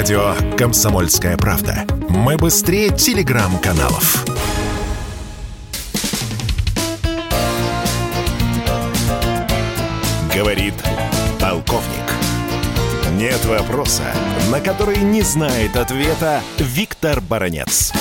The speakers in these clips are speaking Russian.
Радио «Комсомольская правда». Мы быстрее телеграм-каналов. Говорит полковник. Нет вопроса, на который не знает ответа Виктор Баранец.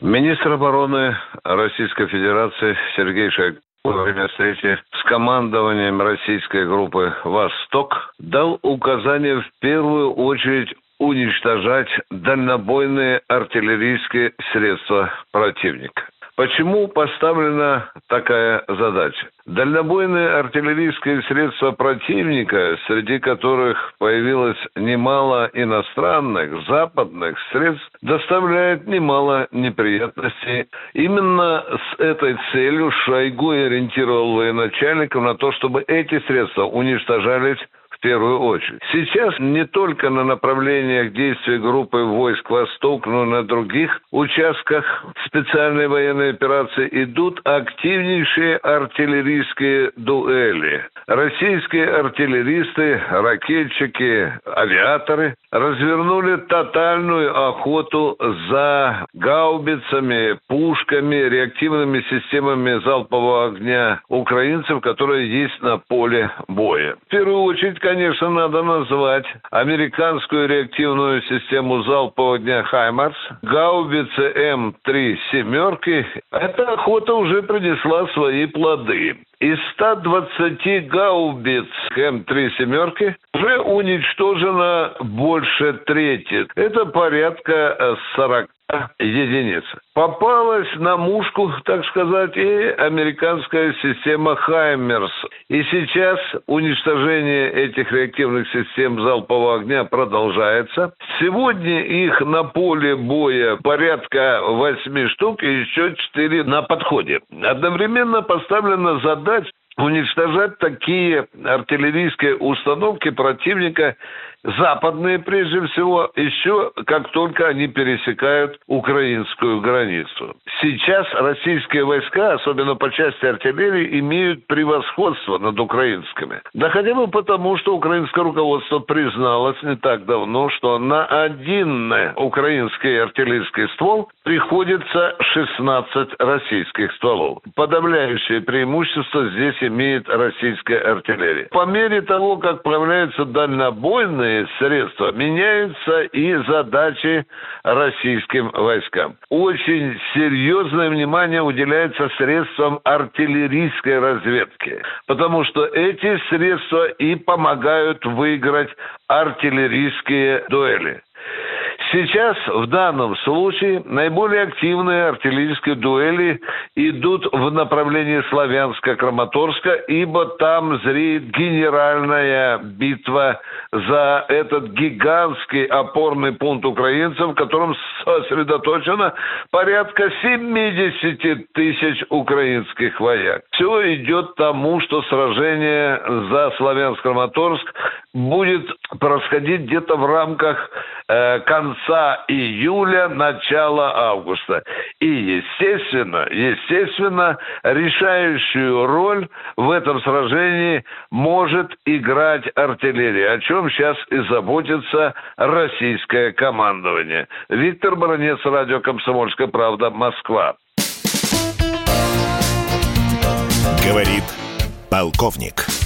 Министр обороны Российской Федерации Сергей Шойгу во время встречи с командованием российской группы «Восток» дал указание в первую очередь уничтожать дальнобойные артиллерийские средства противника. Почему поставлена такая задача? Дальнобойные артиллерийские средства противника, среди которых появилось немало иностранных, западных средств, доставляют немало неприятностей. Именно с этой целью Шойгу ориентировал военачальников на то, чтобы эти средства уничтожались в первую очередь. Сейчас не только на направлениях действия группы войск «Восток», но и на других участках специальной военной операции идут активнейшие артиллерийские дуэли. Российские артиллеристы, ракетчики, авиаторы развернули тотальную охоту за гаубицами, пушками, реактивными системами залпового огня украинцев, которые есть на поле боя. В первую очередь, конечно, надо назвать американскую реактивную систему залпового дня «Хаймарс», гаубицы М3 «семерки». Эта охота уже принесла свои плоды. Из 120 гаубиц М3 «семерки» уже уничтожено больше трети. Это порядка 40 единиц. Попалась на мушку, так сказать, и американская система «Хаймерс». И сейчас уничтожение этих реактивных систем залпового огня продолжается. Сегодня их на поле боя порядка восьми штук и еще четыре на подходе. Одновременно поставлена задача уничтожать такие артиллерийские установки противника, западные прежде всего, еще как только они пересекают украинскую границу. Сейчас российские войска, особенно по части артиллерии, имеют превосходство над украинскими. Да хотя бы потому, что украинское руководство призналось не так давно, что на один украинский артиллерийский ствол приходится 16 российских стволов. Подавляющее преимущество здесь имеет российская артиллерия. По мере того, как появляются дальнобойные средства, меняются и задачи российским войскам. Очень серьезное внимание уделяется средствам артиллерийской разведки, потому что эти средства и помогают выиграть артиллерийские дуэли. Сейчас, в данном случае, наиболее активные артиллерийские дуэли идут в направлении Славянска-Краматорска, ибо там зреет генеральная битва за этот гигантский опорный пункт украинцев, в котором сосредоточено порядка 70 тысяч украинских вояк. Все идет тому, что сражение за Славянск-Краматорск будет происходить где-то в рамках конца июля, начала августа. И, естественно, естественно, решающую роль в этом сражении может играть артиллерия, о чем сейчас и заботится российское командование. Виктор Баранец, радио «Комсомольская правда», Москва. Говорит полковник.